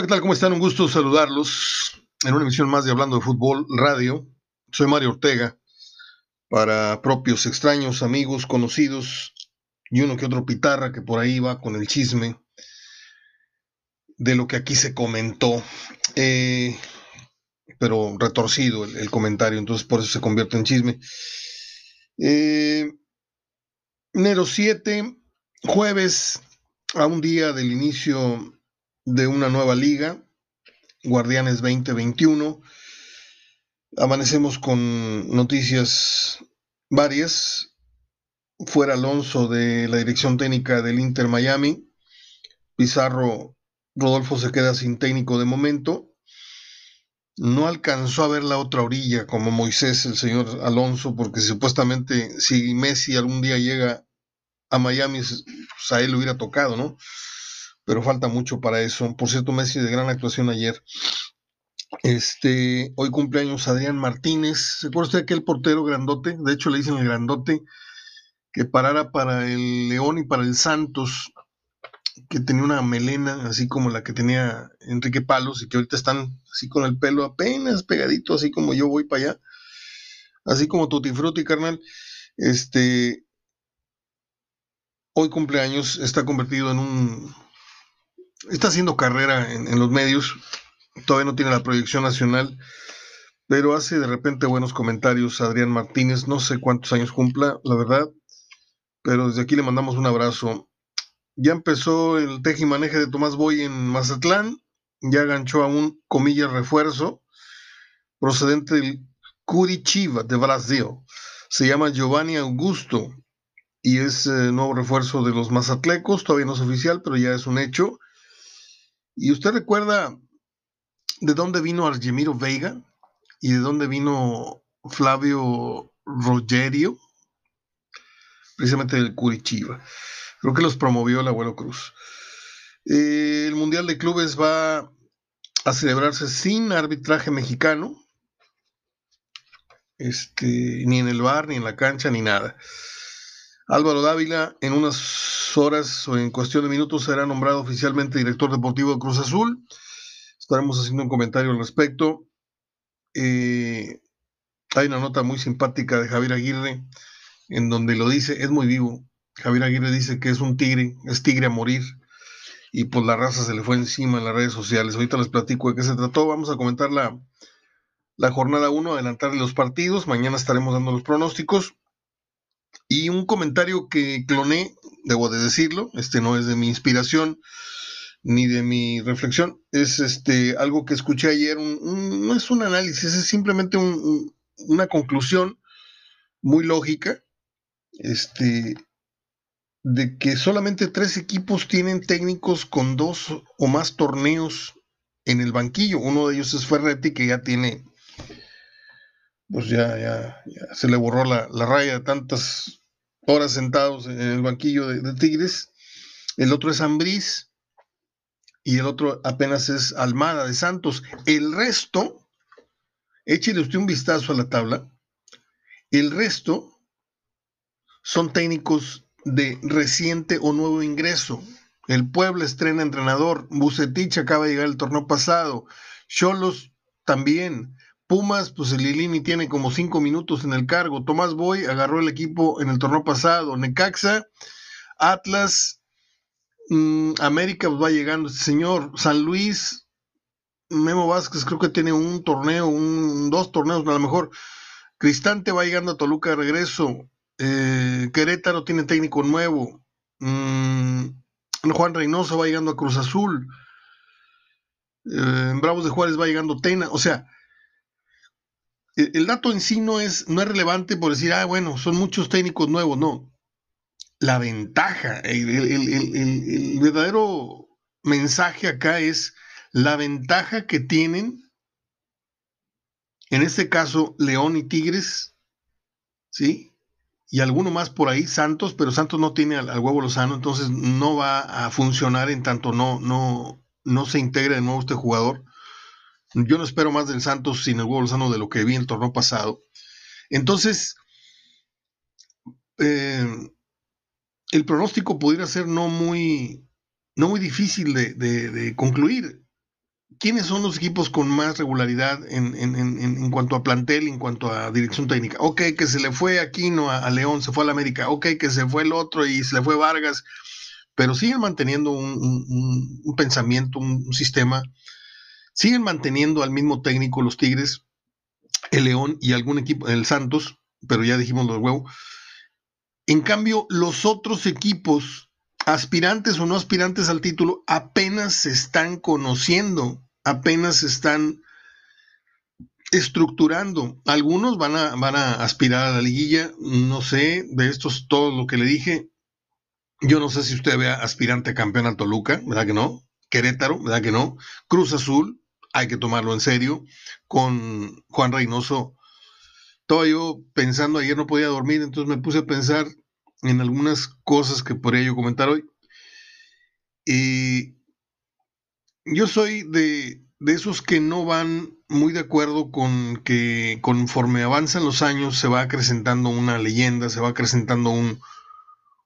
¿qué tal? ¿Cómo están? Un gusto saludarlos en una emisión más de Hablando de Fútbol Radio. Soy Mario Ortega, para propios extraños, amigos, conocidos y uno que otro pitarra que por ahí va con el chisme de lo que aquí se comentó. Eh, pero retorcido el, comentario, entonces por eso se convierte en chisme. Eh, enero 7, jueves, a un día del inicio de una nueva liga, Guardianes 2021. Amanecemos con noticias varias. Fuera Alonso de la dirección técnica del Inter Miami. Pizarro Rodolfo se queda sin técnico de momento. No alcanzó a ver la otra orilla como Moisés, el señor Alonso, porque supuestamente si Messi algún día llega a Miami, pues a él le hubiera tocado, ¿no? Pero falta mucho para eso. Por cierto, Messi de gran actuación ayer. Este, hoy cumpleaños Adrián Martínez. ¿Se acuerda usted de aquel portero grandote? De hecho, le dicen el grandote que parara para el León y para el Santos, que tenía una melena así como la que tenía Enrique Palos y que ahorita están así con el pelo apenas pegadito, así como yo voy para allá, así como Tutti Frutti, carnal. Este, hoy cumpleaños está convertido en un está haciendo carrera en, los medios, todavía no tiene la proyección nacional, pero hace de repente buenos comentarios Adrián Martínez, no sé cuántos años cumpla, la verdad, pero desde aquí le mandamos un abrazo. Ya empezó el tejimaneje de Tomás Boy en Mazatlán, ya ganchó a un comillas refuerzo procedente del Curitiba de Brasil. Se llama Giovanni Augusto y es eh, nuevo refuerzo de los Mazatlecos, todavía no es oficial, pero ya es un hecho. ¿Y usted recuerda de dónde vino Argemiro Veiga y de dónde vino Flavio Rogerio? Precisamente del Curitiba. Creo que los promovió el abuelo Cruz. Eh, el Mundial de Clubes va a celebrarse sin arbitraje mexicano. Este, ni en el bar, ni en la cancha, ni nada. Álvaro Dávila en unas horas o en cuestión de minutos será nombrado oficialmente director deportivo de Cruz Azul. Estaremos haciendo un comentario al respecto. Eh, hay una nota muy simpática de Javier Aguirre en donde lo dice, es muy vivo. Javier Aguirre dice que es un tigre, es tigre a morir y pues la raza se le fue encima en las redes sociales. Ahorita les platico de qué se trató. Vamos a comentar la, la jornada 1, adelantar los partidos. Mañana estaremos dando los pronósticos. Y un comentario que cloné, debo de decirlo, este no es de mi inspiración ni de mi reflexión, es este algo que escuché ayer, no es un análisis, es simplemente una conclusión muy lógica, este, de que solamente tres equipos tienen técnicos con dos o más torneos en el banquillo. Uno de ellos es Ferretti, que ya tiene pues ya, ya, se le borró la, raya de tantas horas sentados en el banquillo de, Tigres. El otro es Ambriz y el otro apenas es Almada de Santos. El resto, échele usted un vistazo a la tabla. El resto son técnicos de reciente o nuevo ingreso. El Puebla estrena entrenador. Bucetich acaba de llegar el torneo pasado. Cholos también. Pumas, pues el Lilini tiene como cinco minutos en el cargo. Tomás Boy agarró el equipo en el torneo pasado. Necaxa, Atlas, mm, América pues, va llegando este señor. San Luis, Memo Vázquez creo que tiene un torneo, un, dos torneos a lo mejor. Cristante va llegando a Toluca de regreso. Eh, Querétaro tiene técnico nuevo. Mm, Juan Reynoso va llegando a Cruz Azul. Eh, Bravos de Juárez va llegando Tena. O sea, el, dato en sí no es, no es relevante por decir, ah, bueno, son muchos técnicos nuevos, no. La ventaja, el, verdadero mensaje acá es la ventaja que tienen, en este caso, León y Tigres, ¿sí? Y alguno más por ahí, Santos, pero Santos no tiene al, al, huevo Lozano, entonces no va a funcionar en tanto no, no, no se integre de nuevo este jugador. Yo no espero más del Santos sin el huevo Lozano de lo que vi en el torneo pasado. Entonces, eh, el pronóstico pudiera ser no muy, no muy difícil de, concluir. ¿quiénes son los equipos con más regularidad en, cuanto a plantel, en cuanto a dirección técnica? Ok, que se le fue Aquino a, a, León, se fue a la América. Ok, que se fue el otro y se le fue Vargas. Pero siguen manteniendo un, pensamiento, un, sistema. Siguen manteniendo al mismo técnico los Tigres, el León y algún equipo, el Santos, pero ya dijimos los huevos. En cambio, los otros equipos, aspirantes o no aspirantes al título, apenas se están conociendo apenas se están estructurando. Algunos van a, van a aspirar a la liguilla, no sé, de estos todo lo que le dije. Yo no sé si usted vea aspirante a campeón a Toluca, ¿verdad que no? Querétaro, ¿verdad que no? Cruz Azul, hay que tomarlo en serio. Con Juan Reynoso, estaba yo pensando, ayer no podía dormir, entonces me puse a pensar en algunas cosas que podría yo comentar hoy. Y yo soy de, esos que no van muy de acuerdo con que conforme avanzan los años se va acrecentando una leyenda, se va acrecentando un,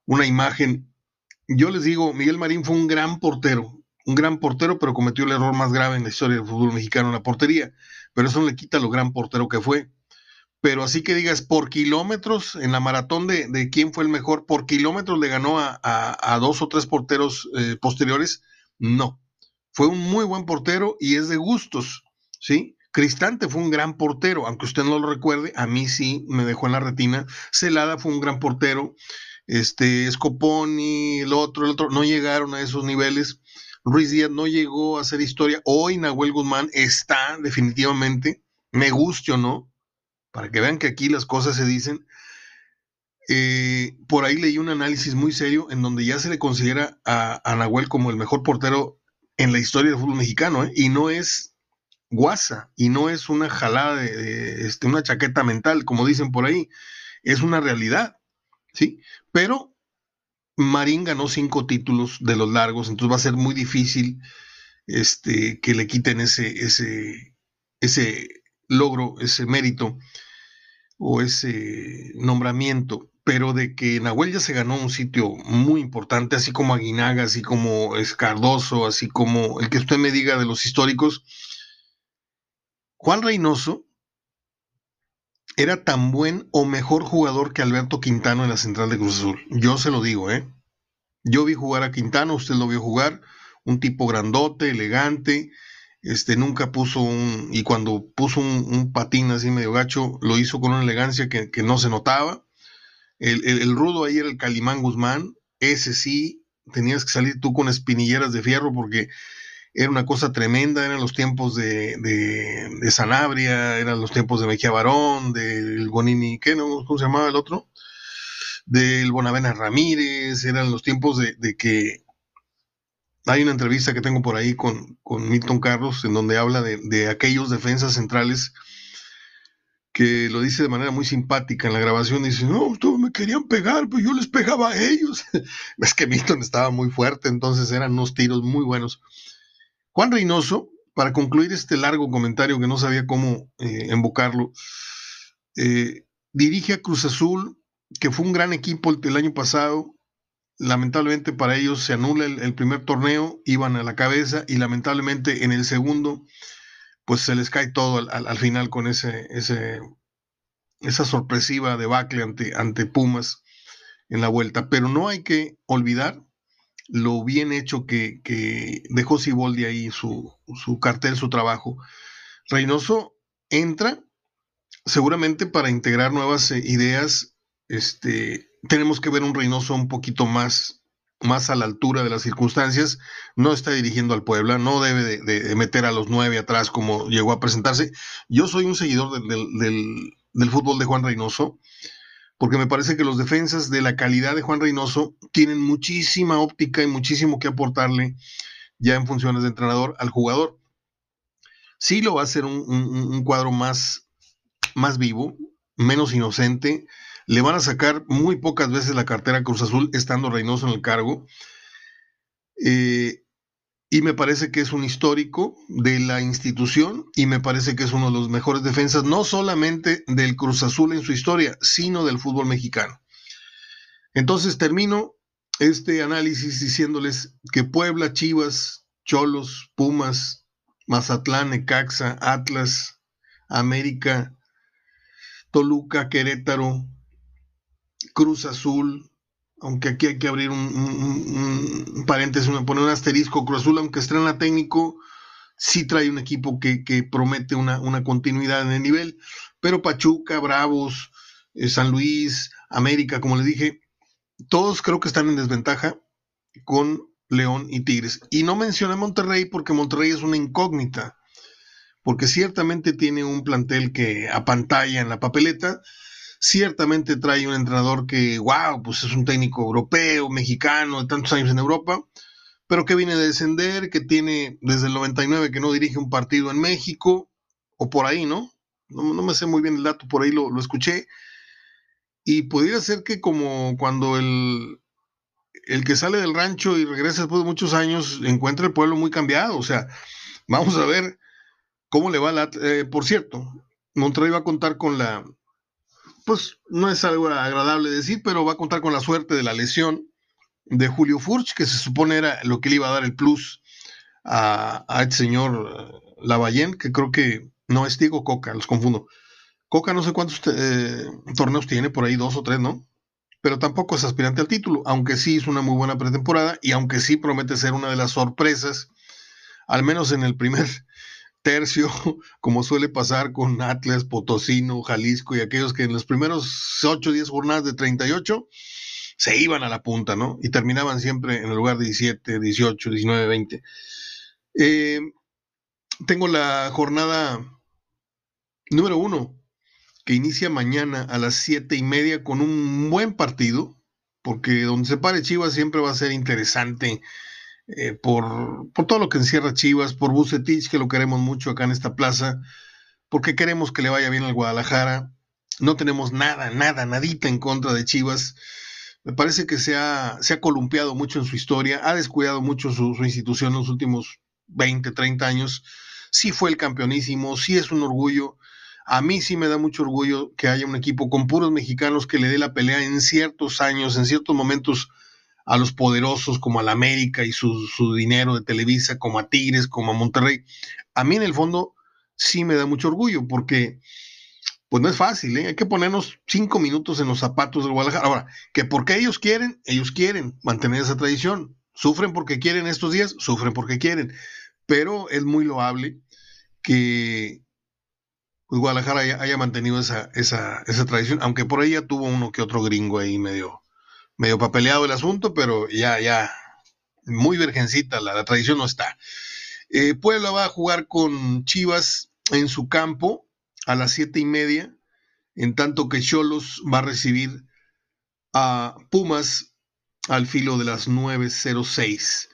una imagen. Yo les digo, Miguel Marín fue un gran portero, un gran portero, pero cometió el error más grave en la historia del fútbol mexicano en la portería. Pero eso no le quita lo gran portero que fue. Pero así que digas, por kilómetros, en la maratón de, quién fue el mejor, por kilómetros le ganó a, dos o tres porteros eh, posteriores, no. Fue un muy buen portero y es de gustos, ¿sí? Cristante fue un gran portero, aunque usted no lo recuerde, a mí sí me dejó en la retina. Celada fue un gran portero. Este, Scoponi, el otro, el otro, no llegaron a esos niveles. Ruiz Díaz no llegó a hacer historia. Hoy Nahuel Guzmán está definitivamente, me guste o no, para que vean que aquí las cosas se dicen. Eh, por ahí leí un análisis muy serio en donde ya se le considera a, Nahuel como el mejor portero en la historia del fútbol mexicano, ¿eh? y no es guasa, y no es una jalada de, este, una chaqueta mental, como dicen por ahí, es una realidad, ¿sí? Pero Marín ganó cinco títulos de los largos, entonces va a ser muy difícil este, que le quiten ese, ese, ese logro, ese mérito o ese nombramiento pero de que Nahuel ya se ganó un sitio muy importante, así como Aguinaga, así como Escardoso, así como el que usted me diga de los históricos. Juan Reynoso era tan buen o mejor jugador que Alberto Quintano en la central de Cruz Azul. Yo se lo digo, ¿eh? Yo vi jugar a Quintano, usted lo vio jugar, un tipo grandote, elegante, este, nunca puso un, y cuando puso un, patín así medio gacho, lo hizo con una elegancia que, que no se notaba el, rudo ahí era el Calimán Guzmán, ese sí, tenías que salir tú con espinilleras de fierro porque era una cosa tremenda, eran los tiempos de, de, Sanabria, eran los tiempos de Mejía Barón, del Bonini, ¿qué no? ¿Cómo se llamaba el otro? Del Bonavena Ramírez, eran los tiempos de, que hay una entrevista que tengo por ahí con, con Milton Carlos en donde habla de, de aquellos defensas centrales que lo dice de manera muy simpática en la grabación, dice, no, todos me querían pegar, pero yo les pegaba a ellos. es que Milton estaba muy fuerte, entonces eran unos tiros muy buenos. Juan Reynoso, para concluir este largo comentario que no sabía cómo eh, invocarlo, eh, dirige a Cruz Azul, que fue un gran equipo el, año pasado. Lamentablemente para ellos se anula el primer torneo, iban a la cabeza y lamentablemente en el segundo pues se les cae todo al, final con esa sorpresiva debacle ante, ante Pumas en la vuelta. Pero no hay que olvidar lo bien hecho que, dejó Siboldi ahí, su, su, cartel, su trabajo. Reynoso entra seguramente para integrar nuevas eh, ideas. Este, tenemos que ver un Reynoso un poquito más más a la altura de las circunstancias, no está dirigiendo al Puebla, no debe de, meter a los nueve atrás como llegó a presentarse. Yo soy un seguidor del, fútbol de Juan Reynoso, porque me parece que los defensas de la calidad de Juan Reynoso tienen muchísima óptica y muchísimo que aportarle ya en funciones de entrenador al jugador. Sí lo va a hacer un, cuadro más, más vivo, menos inocente, le van a sacar muy pocas veces la cartera Cruz Azul estando Reynoso en el cargo. Eh, y me parece que es un histórico de la institución y me parece que es uno de los mejores defensas, no solamente del Cruz Azul en su historia, sino del fútbol mexicano. Entonces termino este análisis diciéndoles que Puebla, Chivas, Cholos, Pumas, Mazatlán, Necaxa, Atlas, América, Toluca, Querétaro, Cruz Azul, aunque aquí hay que abrir un, paréntesis, poner un asterisco, Cruz Azul, aunque estrena técnico, sí trae un equipo que, promete una, continuidad en el nivel, pero Pachuca, Bravos, eh, San Luis, América, como les dije, todos creo que están en desventaja con León y Tigres. Y no mencioné Monterrey porque Monterrey es una incógnita, porque ciertamente tiene un plantel que apantalla en la papeleta, ciertamente trae un entrenador que, wow, pues es un técnico europeo, mexicano, de tantos años en Europa, pero que viene de descender, que tiene desde el 99 que no dirige un partido en México, o por ahí, ¿no? No, me sé muy bien el dato, por ahí lo, lo escuché. Y podría ser que como cuando el, el que sale del rancho y regresa después de muchos años encuentra el pueblo muy cambiado. O sea, vamos a ver cómo le va la... Eh, por cierto, Monterrey va a contar con la... Pues no es algo agradable decir, pero va a contar con la suerte de la lesión de Julio Furch, que se supone era lo que le iba a dar el plus a, a este señor eh, Lavallén, que creo que no es Diego Coca, los confundo. Coca no sé cuántos eh, torneos tiene, por ahí dos o tres, ¿no? pero tampoco es aspirante al título, aunque sí es una muy buena pretemporada y aunque sí promete ser una de las sorpresas, al menos en el primer tercio, como suele pasar con Atlas, Potosino, Jalisco y aquellos que en los primeros 8 o 10 jornadas de 38 se iban a la punta, ¿no? Y terminaban siempre en el lugar 17, 18, 19, 20. tengo la jornada número uno que inicia mañana a las siete y media con un buen partido, porque donde se pare Chivas siempre va a ser interesante eh, por, todo lo que encierra Chivas, por Bucetich, que lo queremos mucho acá en esta plaza, porque queremos que le vaya bien al Guadalajara. No tenemos nada, nada, nadita en contra de Chivas. Me parece que se ha, se ha columpiado mucho en su historia, ha descuidado mucho su, su institución en los últimos 20, 30 años. Sí fue el campeonísimo, sí es un orgullo, a mí sí me da mucho orgullo que haya un equipo con puros mexicanos que le dé la pelea en ciertos años, en ciertos momentos a los poderosos como a la América y su, dinero de Televisa, como a Tigres, como a Monterrey. A mí en el fondo sí me da mucho orgullo porque pues no es fácil, ¿eh? hay que ponernos cinco minutos en los zapatos del Guadalajara. Ahora, que porque ellos quieren, ellos quieren mantener esa tradición. Sufren porque quieren estos días, sufren porque quieren. Pero es muy loable que, pues Guadalajara haya, mantenido esa, esa, tradición, aunque por ahí ya tuvo uno que otro gringo ahí medio, medio papeleado el asunto, pero ya, ya, muy virgencita, la, tradición no está. Eh, Puebla va a jugar con Chivas en su campo a las siete y media, en tanto que Cholos va a recibir a Pumas al filo de las 9.06.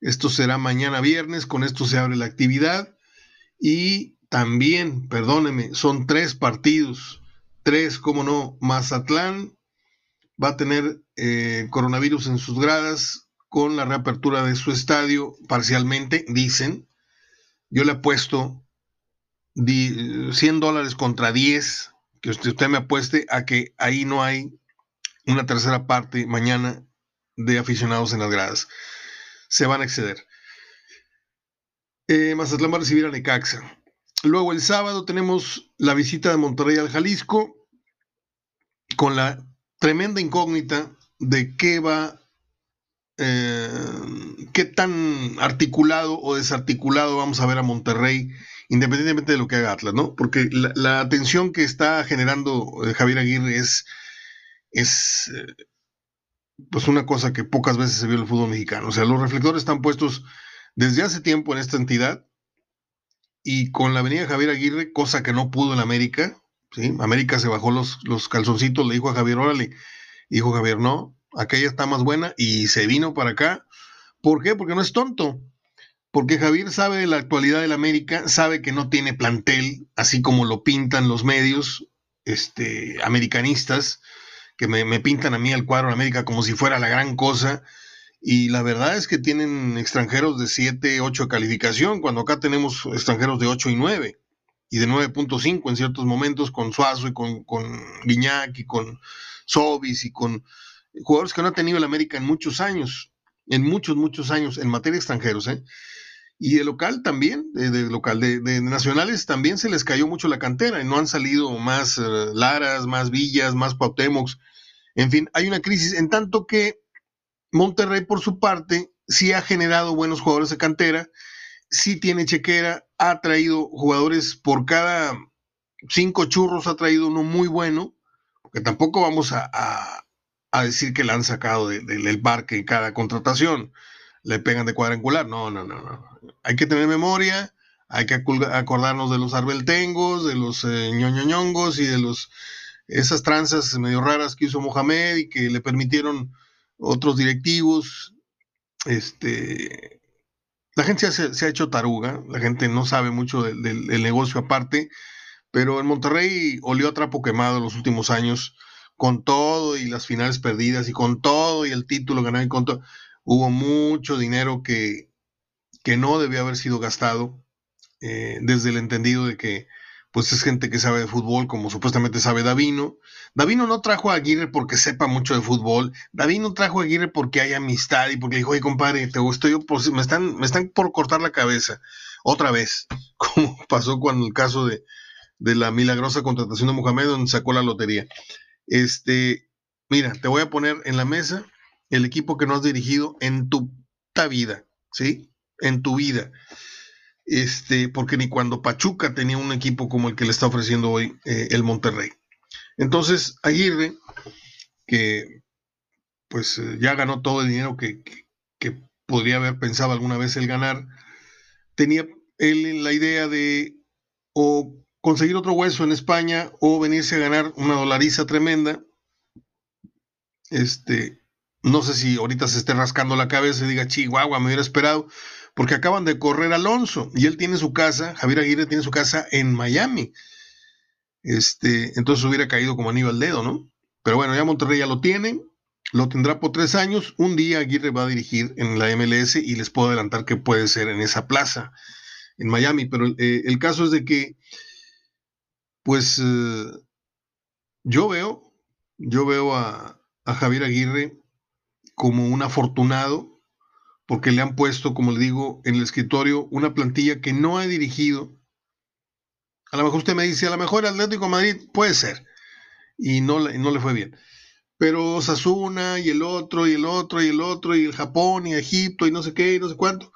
Esto será mañana viernes, con esto se abre la actividad y también, perdóneme, son tres partidos. Tres, como no, Mazatlán va a tener eh, coronavirus en sus gradas con la reapertura de su estadio parcialmente, dicen. Yo le apuesto 100 dólares contra 10, que usted, me apueste a que ahí no hay una tercera parte mañana de aficionados en las gradas. Se van a exceder. Eh, Mazatlán va a recibir a Necaxa. Luego el sábado tenemos la visita de Monterrey al Jalisco con la tremenda incógnita de qué va, eh, qué tan articulado o desarticulado vamos a ver a Monterrey, independientemente de lo que haga Atlas, ¿no? Porque la, atención que está generando eh, Javier Aguirre es, es eh, pues una cosa que pocas veces se vio en el fútbol mexicano. O sea, los reflectores están puestos desde hace tiempo en esta entidad y con la avenida Javier Aguirre, cosa que no pudo en América, ¿sí? América se bajó los, los calzoncitos, le dijo a Javier, órale, dijo Javier, no, aquella está más buena y se vino para acá. ¿Por qué? Porque no es tonto. Porque Javier sabe de la actualidad del América, sabe que no tiene plantel, así como lo pintan los medios este, americanistas, que me, me pintan a mí el cuadro de América como si fuera la gran cosa y la verdad es que tienen extranjeros de 7, 8 de calificación, cuando acá tenemos extranjeros de 8 y 9, y de 9.5 en ciertos momentos con Suazo y con, con Guiñac y con Sobis y con jugadores que no ha tenido el América en muchos años, en muchos, muchos años en materia de extranjeros. ¿eh? Y de local también, de, local, de, nacionales también se les cayó mucho la cantera y no han salido más eh, Laras, más Villas, más Pautemox. En fin, hay una crisis en tanto que Monterrey por su parte sí ha generado buenos jugadores de cantera, sí tiene chequera, ha traído jugadores por cada cinco churros, ha traído uno muy bueno, porque tampoco vamos a, decir que la han sacado del parque en cada contratación le pegan de cuadrangular. No, no, no, no. Hay que tener memoria, hay que acordarnos de los arbeltengos, de los eh, ñoñoñongos y de los esas tranzas medio raras que hizo Mohamed y que le permitieron otros directivos. Este, la gente se, ha hecho taruga, la gente no sabe mucho del, negocio aparte, pero en Monterrey olió a trapo quemado los últimos años, con todo y las finales perdidas y con todo y el título ganado y con todo hubo mucho dinero que, que no debió haber sido gastado eh, desde el entendido de que pues es gente que sabe de fútbol, como supuestamente sabe Davino. Davino no trajo a Aguirre porque sepa mucho de fútbol. Davino trajo a Aguirre porque hay amistad y porque dijo, oye, compadre, te gustó yo, me, están, me están por cortar la cabeza. Otra vez, como pasó cuando el caso de, de la milagrosa contratación de Mohamed, donde sacó la lotería. Este, mira, te voy a poner en la mesa el equipo que no has dirigido en tu vida, ¿sí? En tu vida. Este, porque ni cuando Pachuca tenía un equipo como el que le está ofreciendo hoy eh, el Monterrey. Entonces, Aguirre, que pues eh, ya ganó todo el dinero que, podría haber pensado alguna vez el ganar, tenía él la idea de o conseguir otro hueso en España o venirse a ganar una dolariza tremenda. Este, no sé si ahorita se esté rascando la cabeza y diga, Chihuahua, me hubiera esperado, porque acaban de correr Alonso y él tiene su casa, Javier Aguirre tiene su casa en Miami. Este, entonces hubiera caído como anillo al dedo, ¿no? Pero bueno, ya Monterrey ya lo tiene, lo tendrá por tres años. Un día Aguirre va a dirigir en la MLS y les puedo adelantar que puede ser en esa plaza, en Miami. Pero eh, el caso es de que, pues, eh, yo veo, yo veo a, a Javier Aguirre como un afortunado, porque le han puesto, como le digo, en el escritorio una plantilla que no ha dirigido. A lo mejor usted me dice, a lo mejor Atlético Madrid puede ser, y no, no le fue bien. Pero Sasuna y el otro, y el otro, y el otro, y el Japón, y Egipto, y no sé qué, y no sé cuánto,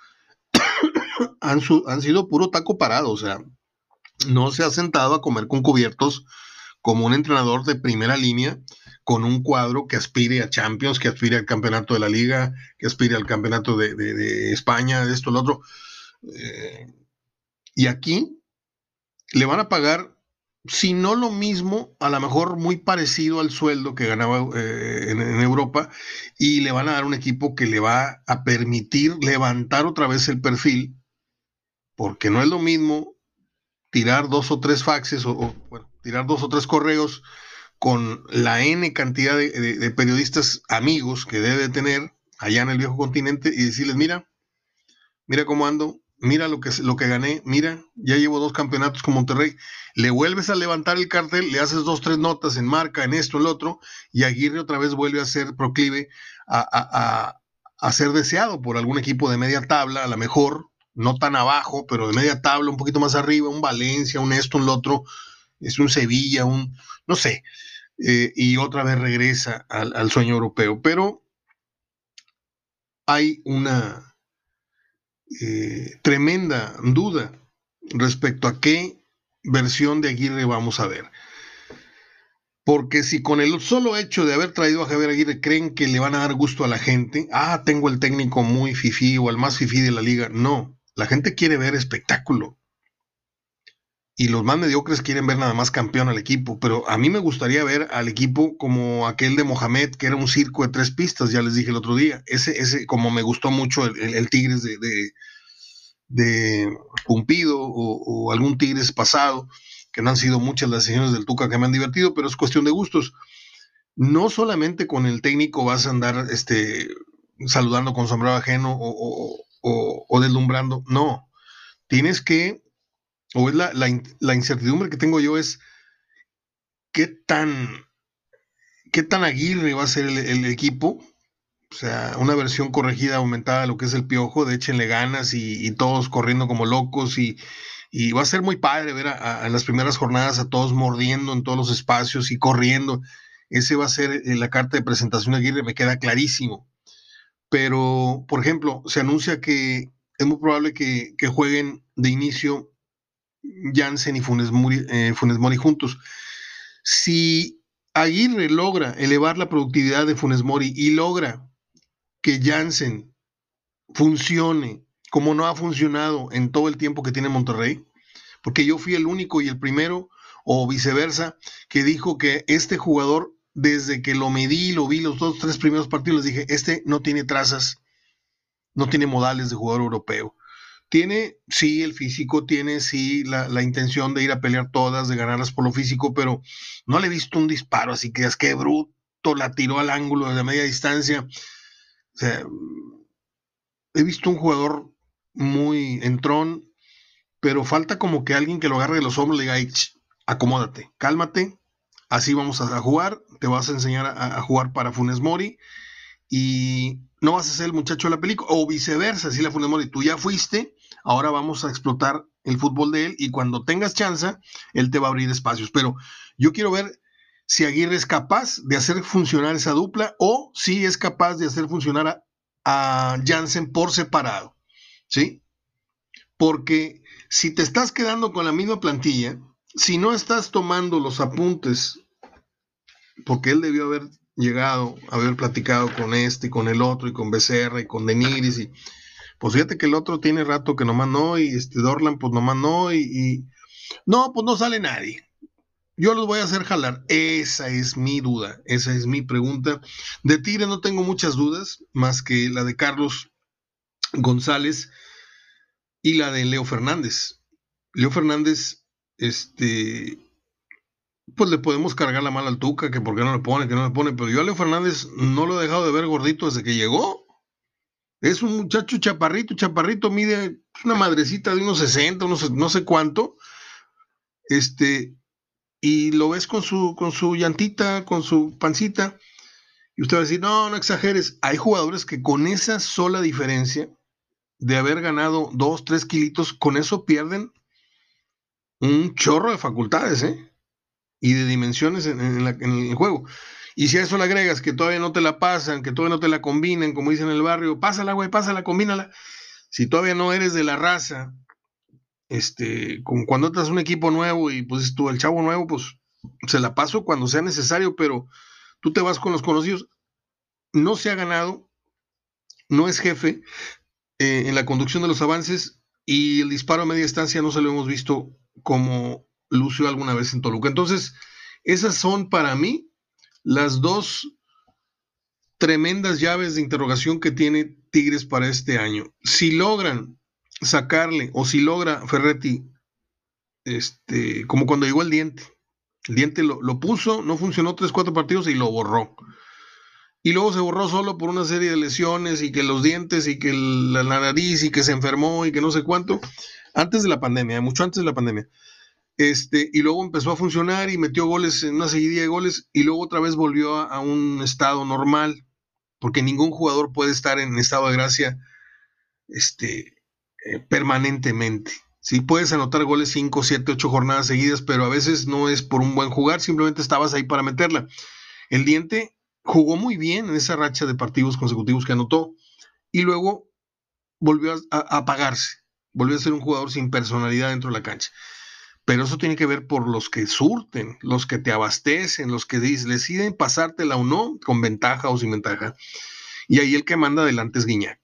han, han sido puro taco parado, o sea, no se ha sentado a comer con cubiertos como un entrenador de primera línea con un cuadro que aspire a Champions, que aspire al campeonato de la Liga, que aspire al campeonato de, España, de esto, lo otro. Eh, y aquí le van a pagar, si no lo mismo, a lo mejor muy parecido al sueldo que ganaba eh, en, Europa, y le van a dar un equipo que le va a permitir levantar otra vez el perfil, porque no es lo mismo tirar dos o tres faxes o, bueno, tirar dos o tres correos con la N cantidad de, periodistas amigos que debe tener allá en el viejo continente y decirles, mira, mira cómo ando, mira lo que, lo que gané, mira, ya llevo dos campeonatos con Monterrey, le vuelves a levantar el cartel, le haces dos, tres notas en marca, en esto, en lo otro, y Aguirre otra vez vuelve a ser proclive a, a ser deseado por algún equipo de media tabla, a lo mejor, no tan abajo, pero de media tabla, un poquito más arriba, un Valencia, un esto, un lo otro, es un Sevilla, un, no sé, eh, y otra vez regresa al, sueño europeo. Pero hay una eh, tremenda duda respecto a qué versión de Aguirre vamos a ver. Porque si con el solo hecho de haber traído a Javier Aguirre creen que le van a dar gusto a la gente, ah, tengo el técnico muy fifí o el más fifí de la liga, no, la gente quiere ver espectáculo y los más mediocres quieren ver nada más campeón al equipo, pero a mí me gustaría ver al equipo como aquel de Mohamed, que era un circo de tres pistas, ya les dije el otro día. Ese, ese como me gustó mucho el, Tigres de, de, Pumpido o, algún Tigres pasado, que no han sido muchas las decisiones del Tuca que me han divertido, pero es cuestión de gustos. No solamente con el técnico vas a andar este, saludando con sombrero ajeno o deslumbrando, no. Tienes que o es la, incertidumbre que tengo yo es qué tan, qué tan aguirre va a ser el, equipo O sea, una versión corregida, aumentada lo que es el piojo, de échenle ganas y, todos corriendo como locos y, va a ser muy padre ver en las primeras jornadas a todos mordiendo en todos los espacios y corriendo. Ese va a ser eh, la carta de presentación de Aguirre, me queda clarísimo. Pero, por ejemplo, se anuncia que es muy probable que, jueguen de inicio Jansen y Funes Mori, eh, Funes Mori juntos. Si Aguirre logra elevar la productividad de Funes Mori y logra que Jansen funcione como no ha funcionado en todo el tiempo que tiene Monterrey, porque yo fui el único y el primero, o viceversa, que dijo que este jugador, desde que lo medí, lo vi los dos, tres primeros partidos, les dije, este no tiene trazas, no tiene modales de jugador europeo. Tiene, sí, el físico, tiene, sí, la, intención de ir a pelear todas, de ganarlas por lo físico, pero no le he visto un disparo, así que es que bruto, la tiró al ángulo de media distancia. O sea, he visto un jugador muy entrón, pero falta como que alguien que lo agarre de los hombros y le diga, acomódate, cálmate, así vamos a, jugar, te vas a enseñar a jugar para Funes Mori y no vas a ser el muchacho de la película, o viceversa, si la Funes tú ya fuiste, ahora vamos a explotar el fútbol de él y cuando tengas chance, él te va a abrir espacios. Pero yo quiero ver si Aguirre es capaz de hacer funcionar esa dupla o si es capaz de hacer funcionar a, a Jansen por separado, ¿sí? Porque si te estás quedando con la misma plantilla, si no estás tomando los apuntes, porque él debió haber llegado, haber platicado con este y con el otro y con Becerra y con Deniris y pues fíjate que el otro tiene rato que nomás no y este Dorlan pues nomás no y, no, pues no sale nadie. Yo los voy a hacer jalar. Esa es mi duda, esa es mi pregunta. De Tigre no tengo muchas dudas, más que la de Carlos González y la de Leo Fernández. Leo Fernández, este, pues le podemos cargar la mala al Tuca, que por qué no le pone, que no le pone, pero yo a Leo Fernández no lo he dejado de ver gordito desde que llegó. Es un muchacho chaparrito, chaparrito, mide una madrecita de unos 60, unos no sé cuánto. Este, y lo ves con su, con su llantita, con su pancita, y usted va a decir, no, no exageres. Hay jugadores que con esa sola diferencia de haber ganado dos, tres kilitos, con eso pierden un chorro de facultades, ¿eh? Y de dimensiones en, el juego. Y si a eso le agregas que todavía no te la pasan, que todavía no te la combinan, como dicen en el barrio, pásala, güey, pásala, combínala. Si todavía no eres de la raza, este, como cuando estás un equipo nuevo y pues tú, el chavo nuevo, pues se la paso cuando sea necesario, pero tú te vas con los conocidos. No se ha ganado, no es jefe eh, en la conducción de los avances y el disparo a media distancia no se lo hemos visto como lució alguna vez en Toluca. Entonces, esas son para mí las dos tremendas llaves de interrogación que tiene Tigres para este año. Si logran sacarle o si logra Ferretti, este, como cuando llegó el diente, el diente lo, puso, no funcionó tres, cuatro partidos y lo borró. Y luego se borró solo por una serie de lesiones y que los dientes y que la nariz y que se enfermó y que no sé cuánto, antes de la pandemia, mucho antes de la pandemia. Este, y luego empezó a funcionar y metió goles en una seguidilla de goles y luego otra vez volvió a, un estado normal, porque ningún jugador puede estar en estado de gracia este, eh, permanentemente. Sí, puedes anotar goles 5, 7, 8 jornadas seguidas, pero a veces no es por un buen jugar, simplemente estabas ahí para meterla. El diente jugó muy bien en esa racha de partidos consecutivos que anotó y luego volvió a apagarse, volvió a ser un jugador sin personalidad dentro de la cancha. Pero eso tiene que ver por los que surten, los que te abastecen, los que deciden pasártela o no, con ventaja o sin ventaja. Y ahí el que manda adelante es Guiñac.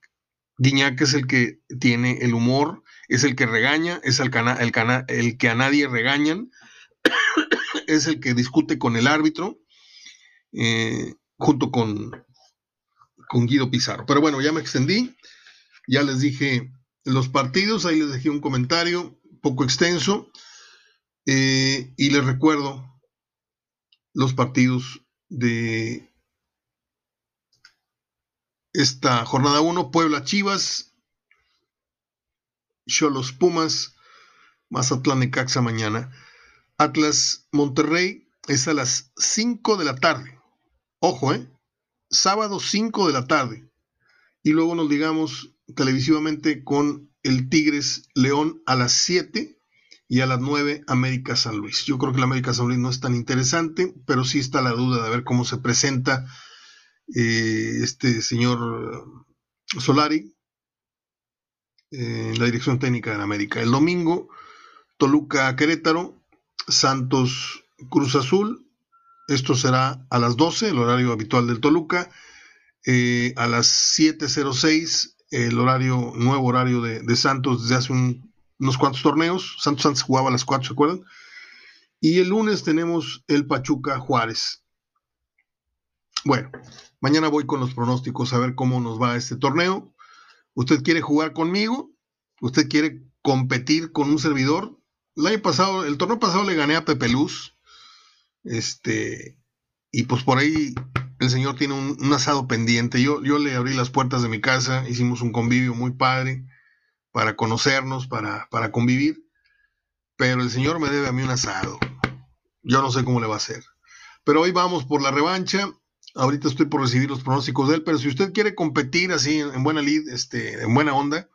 Guiñac es el que tiene el humor, es el que regaña, es el, el, el que a nadie regañan, es el que discute con el árbitro, eh, junto con, con Guido Pizarro. Pero bueno, ya me extendí, ya les dije los partidos, ahí les dejé un comentario poco extenso. Eh, y les recuerdo los partidos de esta jornada 1, Puebla Chivas, Cholos Pumas, Mazatlán Necaxa mañana. Atlas Monterrey es a las 5 de la tarde. Ojo, ¿eh? sábado 5 de la tarde. Y luego nos ligamos televisivamente con el Tigres León a las 7 y a las 9 América San Luis. Yo creo que la América San Luis no es tan interesante, pero sí está la duda de ver cómo se presenta eh, este señor Solari en la dirección técnica de América. El domingo, Toluca Querétaro, Santos Cruz Azul. Esto será a las 12, el horario habitual del Toluca. Eh, a las 7.06, el horario, nuevo horario de, Santos desde hace unos cuantos torneos. Santos antes jugaba a las 4, ¿se acuerdan? Y el lunes tenemos el Pachuca Juárez. Bueno, mañana voy con los pronósticos a ver cómo nos va este torneo. ¿Usted quiere jugar conmigo? ¿Usted quiere competir con un servidor? El año pasado, el torneo pasado le gané a Pepe Luz. Este, y pues por ahí el señor tiene un, asado pendiente. Yo, yo le abrí las puertas de mi casa, hicimos un convivio muy padre para conocernos, para, para convivir. Pero el señor me debe a mí un asado. Yo no sé cómo le va a hacer. Pero hoy vamos por la revancha. Ahorita estoy por recibir los pronósticos de él, pero si usted quiere competir así en, buena lead, este, en buena onda,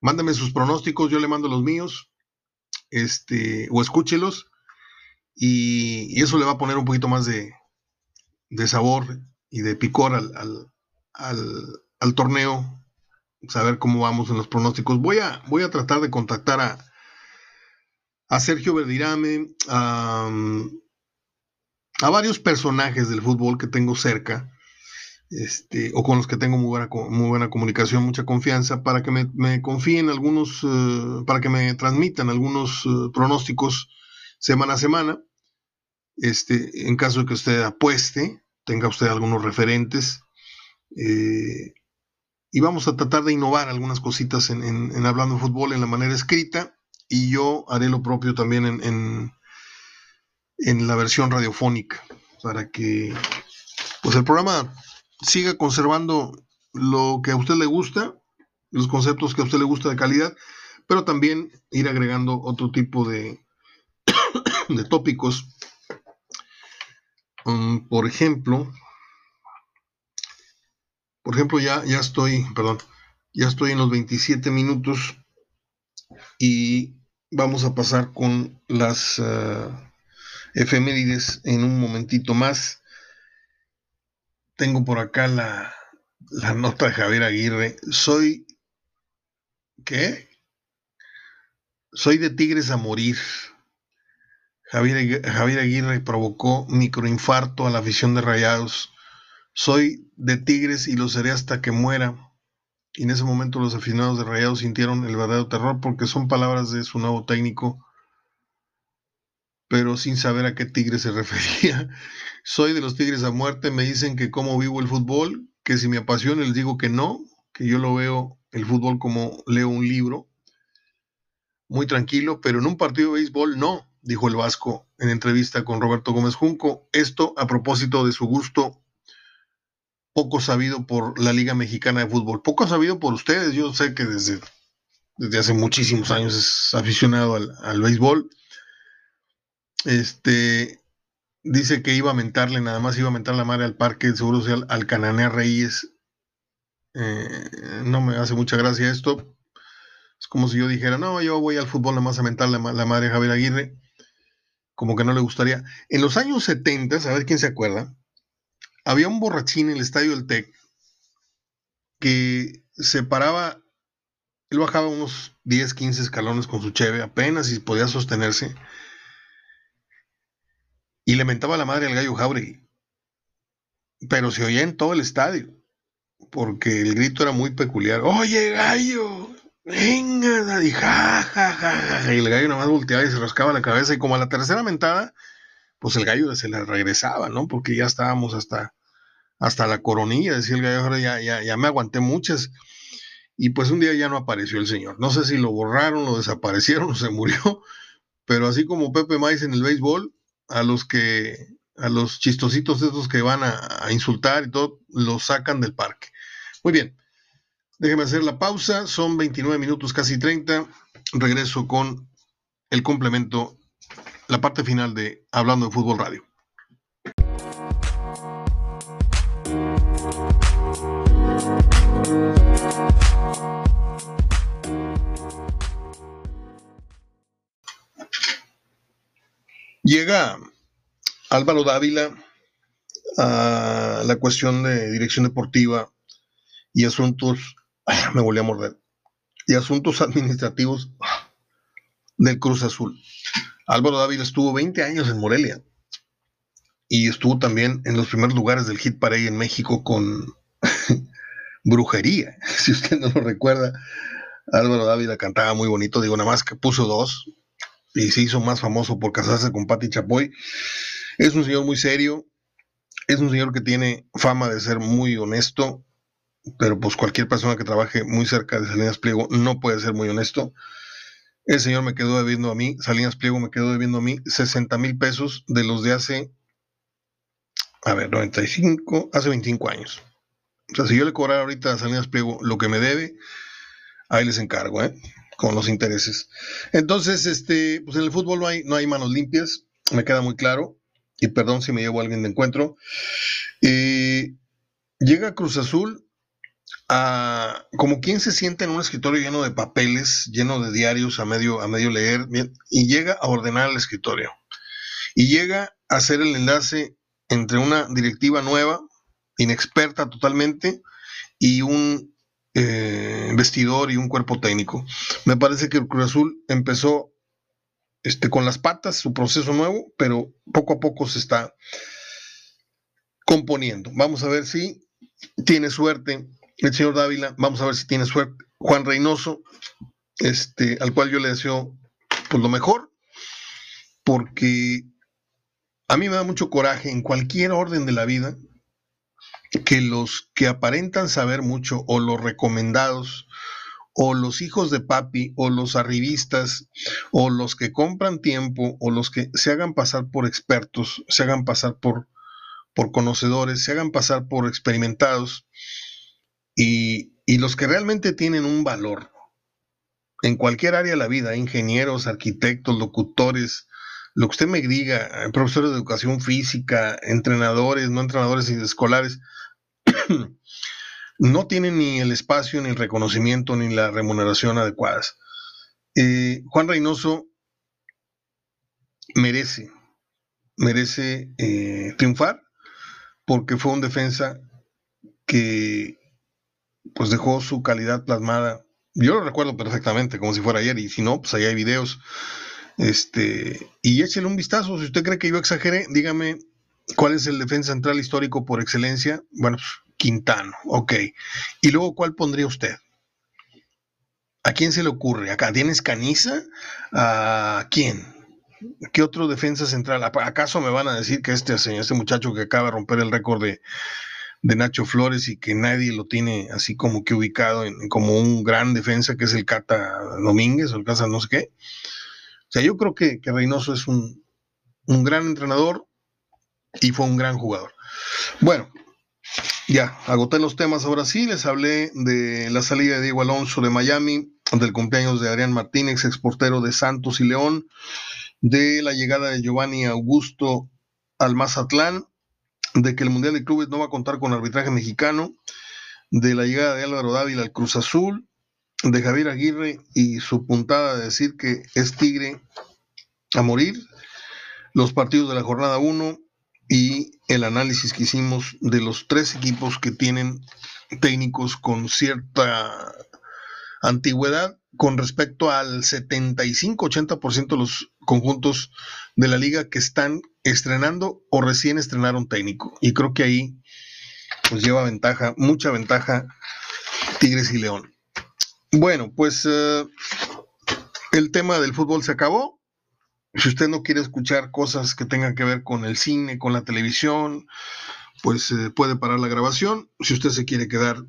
mándame sus pronósticos, yo le mando los míos, este, o escúchelos, y, eso le va a poner un poquito más de, sabor y de picor al, al, torneo, saber cómo vamos en los pronósticos. Voy a, voy a tratar de contactar a, a Sergio Verdirame, a varios personajes del fútbol que tengo cerca, este, o con los que tengo muy buena, muy buena comunicación, mucha confianza, para que me, confíen algunos, eh, para que me transmitan algunos eh, pronósticos semana a semana. Este, en caso de que usted apueste, tenga usted algunos referentes. Eh, y vamos a tratar de innovar algunas cositas en, hablando de fútbol en la manera escrita. Y yo haré lo propio también en en la versión radiofónica para que pues el programa siga conservando lo que a usted le gusta, los conceptos que a usted le gusta de calidad, pero también ir agregando otro tipo de, de tópicos. Um, por ejemplo, por ejemplo, ya, ya estoy, perdón, ya estoy en los 27 minutos y vamos a pasar con las uh, efemérides en un momentito más. Tengo por acá la, nota de Javier Aguirre. Soy, ¿qué? Soy de Tigres a morir. Javier, Javier Aguirre provocó microinfarto a la afición de Rayados. Soy de Tigres y lo seré hasta que muera. Y en ese momento los aficionados de Rayados sintieron el verdadero terror porque son palabras de su nuevo técnico pero sin saber a qué tigre se refería. Soy de los tigres a muerte, me dicen que cómo vivo el fútbol, que si me apasiona les digo que no, que yo lo veo el fútbol como leo un libro, muy tranquilo, pero en un partido de béisbol no, dijo el Vasco en entrevista con Roberto Gómez Junco. Esto a propósito de su gusto poco sabido por la Liga Mexicana de Fútbol, poco sabido por ustedes, yo sé que desde, desde hace muchísimos años es aficionado al, al béisbol este dice que iba a mentarle, nada más iba a mentar la madre al parque del Seguro Social al Cananea Reyes. Eh, no me hace mucha gracia esto. Es como si yo dijera, no, yo voy al fútbol nada más a mentar la, la madre Javier Aguirre. Como que no le gustaría. En los años 70, a ver quién se acuerda, había un borrachín en el estadio del TEC que se paraba, él bajaba unos 10, 15 escalones con su cheve apenas y podía sostenerse y le mentaba la madre al gallo Jauregui. Pero se oía en todo el estadio, porque el grito era muy peculiar. Oye, gallo, venga, daddy, ja, ja, ja, Y el gallo nada más volteaba y se rascaba la cabeza. Y como a la tercera mentada, pues el gallo se le regresaba, ¿no? Porque ya estábamos hasta, hasta la coronilla, decía el gallo, ya, ya, ya me aguanté muchas. Y pues un día ya no apareció el señor. No sé si lo borraron, lo desaparecieron o se murió, pero así como Pepe Maiz en el béisbol, a los que, a los chistositos estos que van a, insultar y todo, los sacan del parque. Muy bien, déjeme hacer la pausa, son 29 minutos, casi 30. Regreso con el complemento, la parte final de Hablando de Fútbol Radio. Llega Álvaro Dávila a la cuestión de dirección deportiva y asuntos, me volví a morder, y asuntos administrativos del Cruz Azul. Álvaro Dávila estuvo 20 años en Morelia y estuvo también en los primeros lugares del Hit Parade en México con Brujería. Si usted no lo recuerda, Álvaro Dávila cantaba muy bonito, digo nada más que puso dos y se hizo más famoso por casarse con Patti Chapoy. Es un señor muy serio, es un señor que tiene fama de ser muy honesto, pero pues cualquier persona que trabaje muy cerca de Salinas Pliego no puede ser muy honesto. El señor me quedó debiendo a mí, Salinas Pliego me quedó debiendo a mí 60 mil pesos de los de hace, a ver, 95, hace 25 años. O sea, si yo le cobrara ahorita a Salinas Pliego lo que me debe, ahí les encargo, ¿eh? Con los intereses. Entonces, este, pues en el fútbol no hay, no hay manos limpias, me queda muy claro. Y perdón si me llevo a alguien de encuentro. Eh, llega Cruz Azul a como quien se siente en un escritorio lleno de papeles, lleno de diarios a medio, a medio leer, y llega a ordenar el escritorio. Y llega a hacer el enlace entre una directiva nueva, inexperta totalmente, y un eh, vestidor y un cuerpo técnico. Me parece que el Cruz Azul empezó este, con las patas su proceso nuevo, pero poco a poco se está componiendo. Vamos a ver si tiene suerte el señor Dávila, vamos a ver si tiene suerte Juan Reynoso, este, al cual yo le deseo pues, lo mejor, porque a mí me da mucho coraje en cualquier orden de la vida que los que aparentan saber mucho o los recomendados o los hijos de papi o los arribistas o los que compran tiempo o los que se hagan pasar por expertos, se hagan pasar por, por conocedores, se hagan pasar por experimentados y, y los que realmente tienen un valor en cualquier área de la vida, ingenieros, arquitectos, locutores, lo que usted me diga, profesores de educación física, entrenadores, no entrenadores escolares, no tienen ni el espacio, ni el reconocimiento, ni la remuneración adecuadas. Eh, Juan Reynoso merece, merece eh, triunfar porque fue un defensa que pues dejó su calidad plasmada. Yo lo recuerdo perfectamente, como si fuera ayer, y si no, pues ahí hay videos. Este, y échele un vistazo. Si usted cree que yo exageré, dígame cuál es el defensa central histórico por excelencia. Bueno, pues, Quintano, ok. ¿Y luego cuál pondría usted? ¿A quién se le ocurre? ¿Acá tienes Caniza? ¿A quién? ¿Qué otro defensa central? ¿Acaso me van a decir que este, este muchacho que acaba de romper el récord de, Nacho Flores y que nadie lo tiene así como que ubicado en, como un gran defensa que es el Cata Domínguez o el Casa no sé qué? O sea, yo creo que, Reynoso es un, un gran entrenador y fue un gran jugador. Bueno, ya, agoté los temas ahora sí, les hablé de la salida de Diego Alonso de Miami, del cumpleaños de Adrián Martínez, exportero de Santos y León, de la llegada de Giovanni Augusto al Mazatlán, de que el Mundial de Clubes no va a contar con arbitraje mexicano, de la llegada de Álvaro Dávila al Cruz Azul, de Javier Aguirre y su puntada de decir que es Tigre a morir, los partidos de la jornada 1, y el análisis que hicimos de los tres equipos que tienen técnicos con cierta antigüedad con respecto al 75-80% de los conjuntos de la liga que están estrenando o recién estrenaron técnico. Y creo que ahí pues lleva ventaja, mucha ventaja Tigres y León. Bueno, pues eh, el tema del fútbol se acabó. Si usted no quiere escuchar cosas que tengan que ver con el cine, con la televisión, pues eh, puede parar la grabación. Si usted se quiere quedar,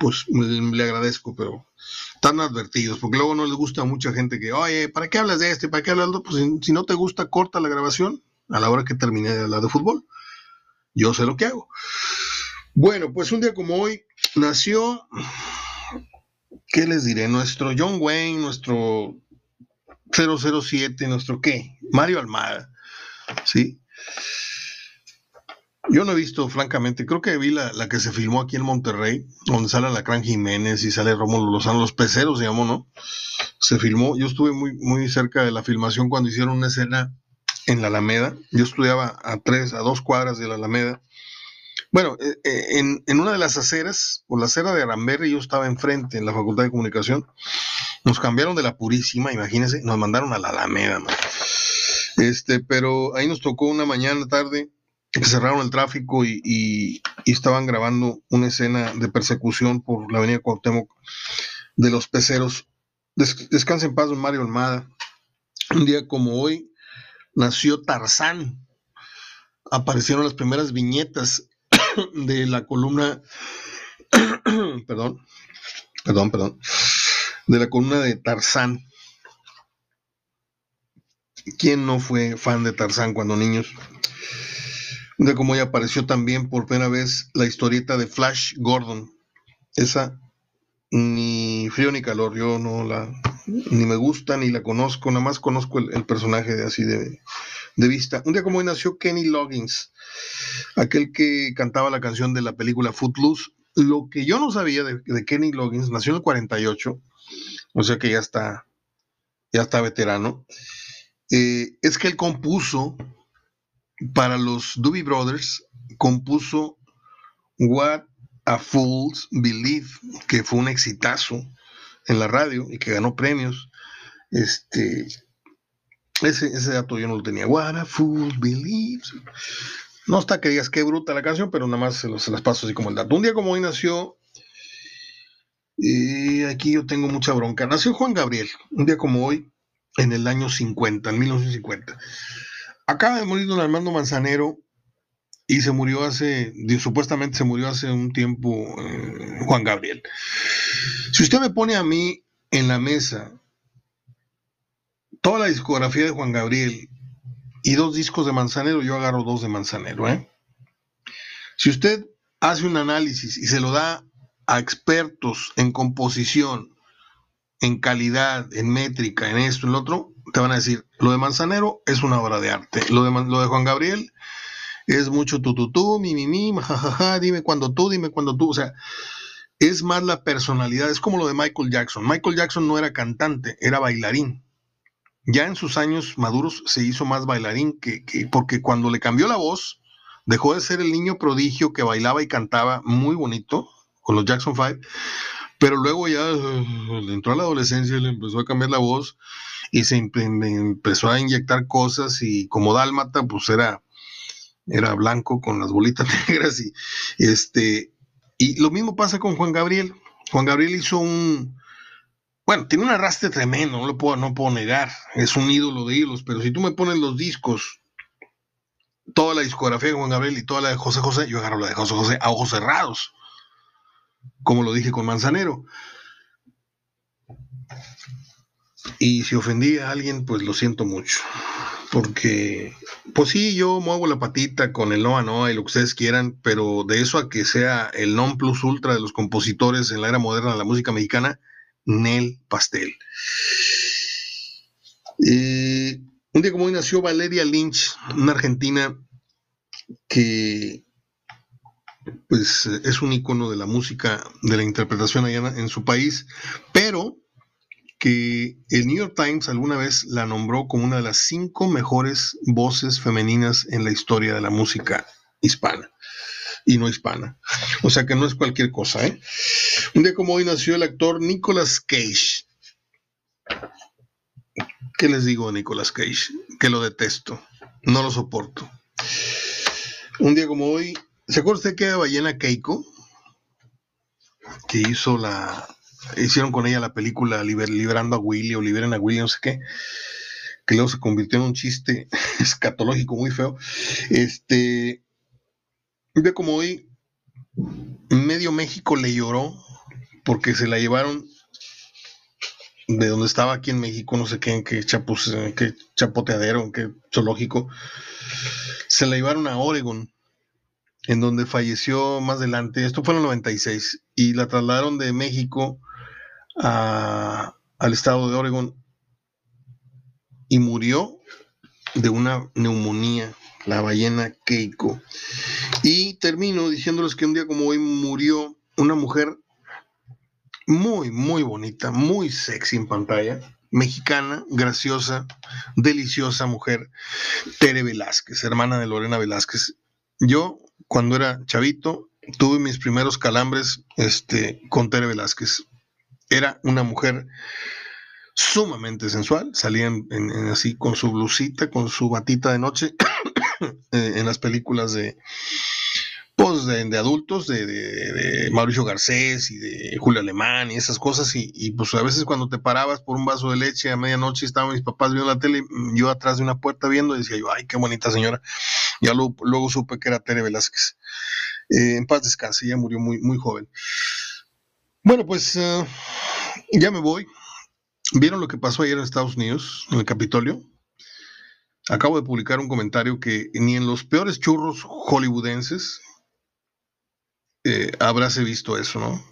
pues le agradezco, pero están advertidos, porque luego no les gusta a mucha gente que, oye, ¿para qué hablas de este? ¿Para qué hablas de otro? Pues si, no te gusta, corta la grabación a la hora que termine hablar de fútbol. Yo sé lo que hago. Bueno, pues un día como hoy nació, ¿qué les diré? Nuestro John Wayne, nuestro 007, nuestro qué, Mario Almada, ¿sí? Yo no he visto, francamente, creo que vi la, que se filmó aquí en Monterrey, donde sale Alacrán Jiménez y sale Rómulo Lozano, los peceros, digamos, ¿no? Se filmó, yo estuve muy, muy cerca de la filmación cuando hicieron una escena en la Alameda. Yo estudiaba a tres, a dos cuadras de la Alameda. Bueno, eh, eh, en, en, una de las aceras, o la acera de Aramberri, yo estaba enfrente en la Facultad de Comunicación. Nos cambiaron de la Purísima, imagínense, nos mandaron a la Alameda. Este, pero ahí nos tocó una mañana tarde que cerraron el tráfico y, y, estaban grabando una escena de persecución por la avenida Cuauhtémoc de los peceros. Des, en paz, Mario Almada. Un día como hoy nació Tarzán. Aparecieron las primeras viñetas de la columna, perdón, perdón, perdón, de la columna de Tarzán. ¿Quién no fue fan de Tarzán cuando niños? De cómo ya apareció también por primera vez la historieta de Flash Gordon. Esa ni frío ni calor, yo no la ni me gusta ni la conozco, nada más conozco el, personaje de así de, de, vista. Un día como hoy nació Kenny Loggins, aquel que cantaba la canción de la película Footloose. Lo que yo no sabía de, de Kenny Loggins, nació en el 48, o sea que ya está, ya está veterano. Eh, es que él compuso para los Doobie Brothers, compuso What a Fool's Believe, que fue un exitazo en la radio y que ganó premios. Este, ese, dato yo no lo tenía. What a Fool Believes. No está que digas qué bruta la canción, pero nada más se, se las paso así como el dato. Un día como hoy nació, y aquí yo tengo mucha bronca, nació Juan Gabriel, un día como hoy, en el año 50, en 1950. Acaba de morir don Armando Manzanero y se murió hace, supuestamente se murió hace un tiempo eh, Juan Gabriel. Si usted me pone a mí en la mesa toda la discografía de Juan Gabriel y dos discos de Manzanero, yo agarro dos de Manzanero. ¿eh? Si usted hace un análisis y se lo da a expertos en composición, en calidad, en métrica, en esto, en lo otro, te van a decir, lo de Manzanero es una obra de arte. Lo de, Juan Gabriel es mucho tu, tu, tu, mi, mi, mi, jajaja, dime cuando tú, dime cuando tú. O sea, es más la personalidad. Es como lo de Michael Jackson. Michael Jackson no era cantante, era bailarín. Ya en sus años maduros se hizo más bailarín que porque cuando le cambió la voz, dejó de ser el niño prodigio que bailaba y cantaba muy bonito con los Jackson 5 pero luego ya le entró a la adolescencia, le empezó a cambiar la voz y se empezó a inyectar cosas y como dálmata, pues era, era blanco con las bolitas negras y este y lo mismo pasa con Juan Gabriel. Juan Gabriel hizo un bueno, tiene un arrastre tremendo, no lo puedo, no puedo negar, es un ídolo de ídolos, pero si tú me pones los discos, toda la discografía de Juan Gabriel y toda la de José José, yo agarro la de José José a ojos cerrados como lo dije con Manzanero. Y si ofendí a alguien, pues lo siento mucho. Porque, pues sí, yo muevo la patita con el Noa Noa y lo que ustedes quieran, pero de eso a que sea el non plus ultra de los compositores en la era moderna de la música mexicana, Nel Pastel. Eh, un día como hoy nació Valeria Lynch, una argentina que pues es un icono de la música, de la interpretación allá en su país, pero que el New York Times alguna vez la nombró como una de las cinco mejores voces femeninas en la historia de la música hispana y no hispana. O sea que no es cualquier cosa, ¿eh? Un día como hoy nació el actor Nicolas Cage. ¿Qué les digo de Nicolas Cage? Que lo detesto, no lo soporto. Un día como hoy ¿Se acuerda usted que Ballena Keiko? Que hizo la. Hicieron con ella la película Liberando a Willy o Liberen a Willy, no sé qué. Que luego se convirtió en un chiste escatológico muy feo. Este. Ve como hoy medio México le lloró porque se la llevaron de donde estaba aquí en México, no sé qué, en qué, chapus, en qué chapoteadero, en qué zoológico, se la llevaron a Oregon en donde falleció más adelante, esto fue en el 96, y la trasladaron de México al estado de Oregon y murió de una neumonía, la ballena Keiko. Y termino diciéndoles que un día como hoy murió una mujer muy, muy bonita, muy sexy en pantalla, mexicana, graciosa, deliciosa mujer, Tere Velázquez, hermana de Lorena Velázquez. Yo, cuando era chavito, tuve mis primeros calambres este, con Tere Velázquez. Era una mujer sumamente sensual, salían así con su blusita, con su batita de noche eh, en las películas de, pues, de, adultos, de, Mauricio Garcés y de Julio Alemán y esas cosas, y, pues a veces cuando te parabas por un vaso de leche a medianoche estaban mis papás viendo la tele, yo atrás de una puerta viendo y decía yo, ay, qué bonita señora. Ya luego supe que era Tere Velázquez. Eh, en paz descanse, ella murió muy, muy joven. Bueno, pues eh, ya me voy. ¿Vieron lo que pasó ayer en Estados Unidos, en el Capitolio? Acabo de publicar un comentario que ni en los peores churros hollywoodenses eh, habráse visto eso, ¿no?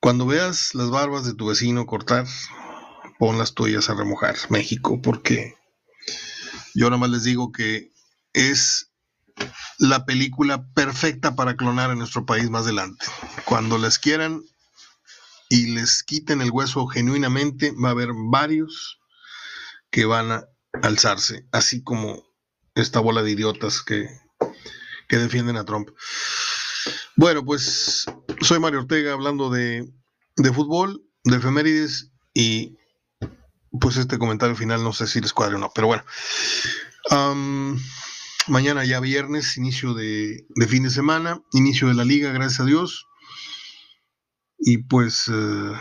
Cuando veas las barbas de tu vecino cortar, pon las tuyas a remojar, México, porque yo nada más les digo que es la película perfecta para clonar en nuestro país más adelante. Cuando les quieran y les quiten el hueso genuinamente, va a haber varios que van a alzarse, así como esta bola de idiotas que, que defienden a Trump. Bueno, pues soy Mario Ortega hablando de, fútbol, de efemérides y pues este comentario final no sé si les cuadre o no, pero bueno. mañana ya viernes, inicio de, fin de semana, inicio de la liga, gracias a Dios. Y pues uh,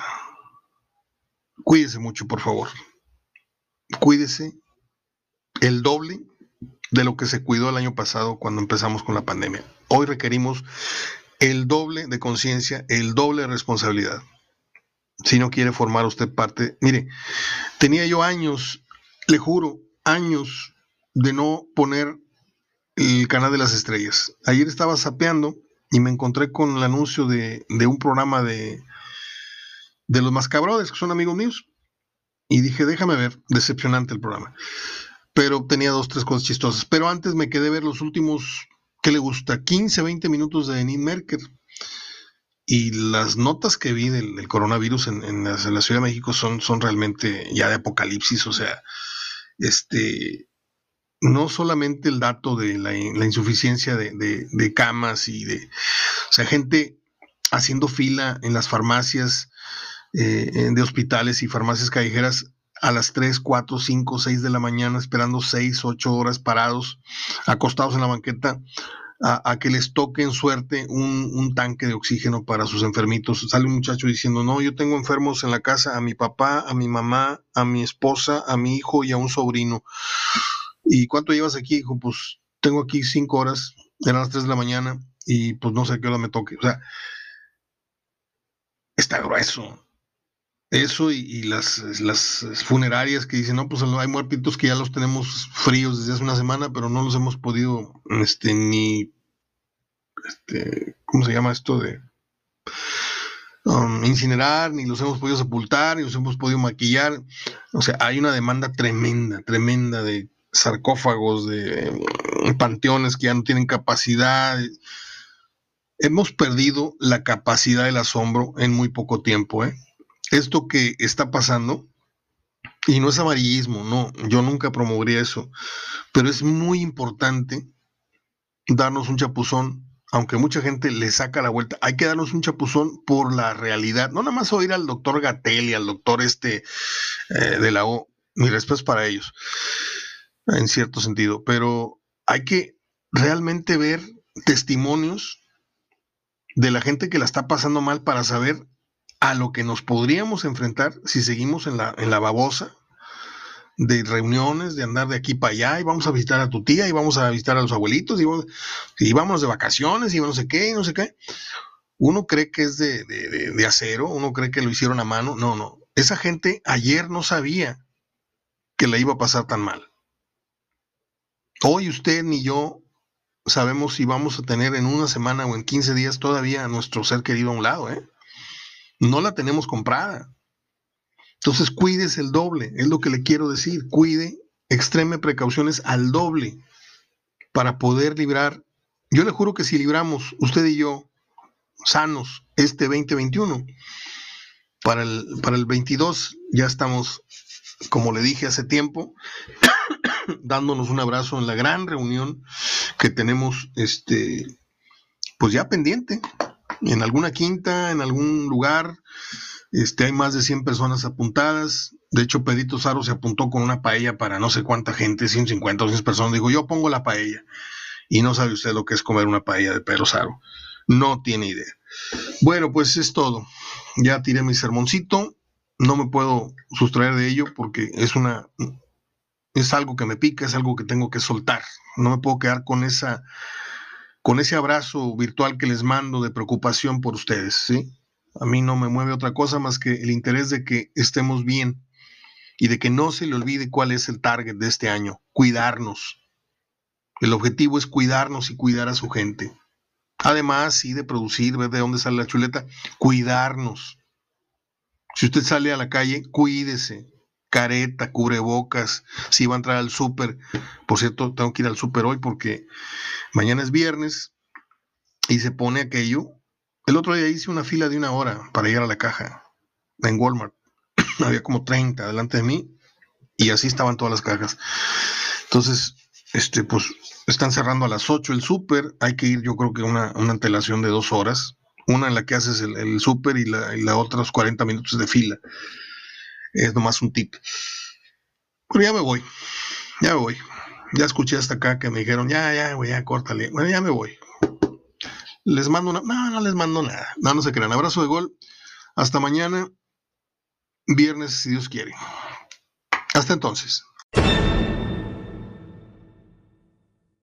cuídese mucho, por favor. Cuídese el doble de lo que se cuidó el año pasado cuando empezamos con la pandemia. Hoy requerimos el doble de conciencia, el doble de responsabilidad. Si no quiere formar usted parte, mire, tenía yo años, le juro, años de no poner el canal de las estrellas. Ayer estaba sapeando y me encontré con el anuncio de, un programa de, de los Mascabrodes, que son amigos míos. Y dije, déjame ver, decepcionante el programa pero tenía dos, tres cosas chistosas. Pero antes me quedé ver los últimos, ¿qué le gusta? 15, 20 minutos de Denis Merker. Y las notas que vi del, coronavirus en, la, Ciudad de México son, son realmente ya de apocalipsis. O sea, este, no solamente el dato de la, insuficiencia de, camas y de, o sea, gente haciendo fila en las farmacias eh, de hospitales y farmacias callejeras a las 3, 4, 5, 6 de la mañana, esperando 6, 8 horas parados, acostados en la banqueta, a, que les toque en suerte un, tanque de oxígeno para sus enfermitos. Sale un muchacho diciendo, no, yo tengo enfermos en la casa, a mi papá, a mi mamá, a mi esposa, a mi hijo y a un sobrino. ¿Y cuánto llevas aquí? Dijo, pues tengo aquí 5 horas, eran las 3 de la mañana y pues no sé a qué hora me toque. O sea, está grueso eso y, las, las, funerarias que dicen, no, pues hay muertitos que ya los tenemos fríos desde hace una semana, pero no los hemos podido, este, ni, este, ¿cómo se llama esto? De um, incinerar, ni los hemos podido sepultar, ni los hemos podido maquillar. O sea, hay una demanda tremenda, tremenda de sarcófagos, de um, panteones que ya no tienen capacidad. Hemos perdido la capacidad del asombro en muy poco tiempo, ¿eh? Esto que está pasando, y no es amarillismo, no, yo nunca promovería eso, pero es muy importante darnos un chapuzón, aunque mucha gente le saca la vuelta, hay que darnos un chapuzón por la realidad, no nada más oír al doctor Gatel y al doctor este eh, de la O, mi respeto para ellos, en cierto sentido, pero hay que realmente ver testimonios de la gente que la está pasando mal para saber a lo que nos podríamos enfrentar si seguimos en la, en la babosa de reuniones, de andar de aquí para allá, y vamos a visitar a tu tía, y vamos a visitar a los abuelitos, y vamos, y vamos de vacaciones, y no sé qué, y no sé qué. Uno cree que es de, de acero, uno cree que lo hicieron a mano. No, no. Esa gente ayer no sabía que la iba a pasar tan mal. Hoy usted ni yo sabemos si vamos a tener en una semana o en 15 días todavía a nuestro ser querido a un lado, ¿eh? No la tenemos comprada. Entonces cuídese el doble, es lo que le quiero decir, cuide, extreme precauciones al doble para poder librar. Yo le juro que si libramos usted y yo sanos este 2021, Para el, para el 22 ya estamos, como le dije hace tiempo, dándonos un abrazo en la gran reunión que tenemos, este, pues ya pendiente, en alguna quinta, en algún lugar. Este, hay más de 100 personas apuntadas. De hecho, Pedrito Saro se apuntó con una paella para no sé cuánta gente, 150 o 100 personas. Dijo, yo pongo la paella. Y no sabe usted lo que es comer una paella de Pedro Saro. No tiene idea. Bueno, pues es todo. Ya tiré mi sermoncito. No me puedo sustraer de ello porque es una es algo que me pica, es algo que tengo que soltar. No me puedo quedar con esa con ese abrazo virtual que les mando de preocupación por ustedes, ¿sí? A mí no me mueve otra cosa más que el interés de que estemos bien y de que no se le olvide cuál es el target de este año, cuidarnos. El objetivo es cuidarnos y cuidar a su gente. Además, sí, de producir, ver de dónde sale la chuleta, cuidarnos. Si usted sale a la calle, cuídese. Careta, cubrebocas, si va a entrar al súper. Por cierto, tengo que ir al súper hoy porque mañana es viernes y se pone aquello. El otro día hice una fila de una hora para llegar a la caja en Walmart. Había como 30 delante de mí y así estaban todas las cajas. Entonces, este, pues están cerrando a las 8 el súper, hay que ir yo creo que una, una antelación de dos horas, una en la que haces el, el súper y la, y la otra los 40 minutos de fila. Es nomás un tip. Pero ya me voy, ya me voy. Ya escuché hasta acá que me dijeron, ya, ya, güey, ya, córtale. Bueno, ya me voy. Les mando una... No, no les mando nada. No, no se crean. Abrazo de gol. Hasta mañana, viernes, si Dios quiere. Hasta entonces.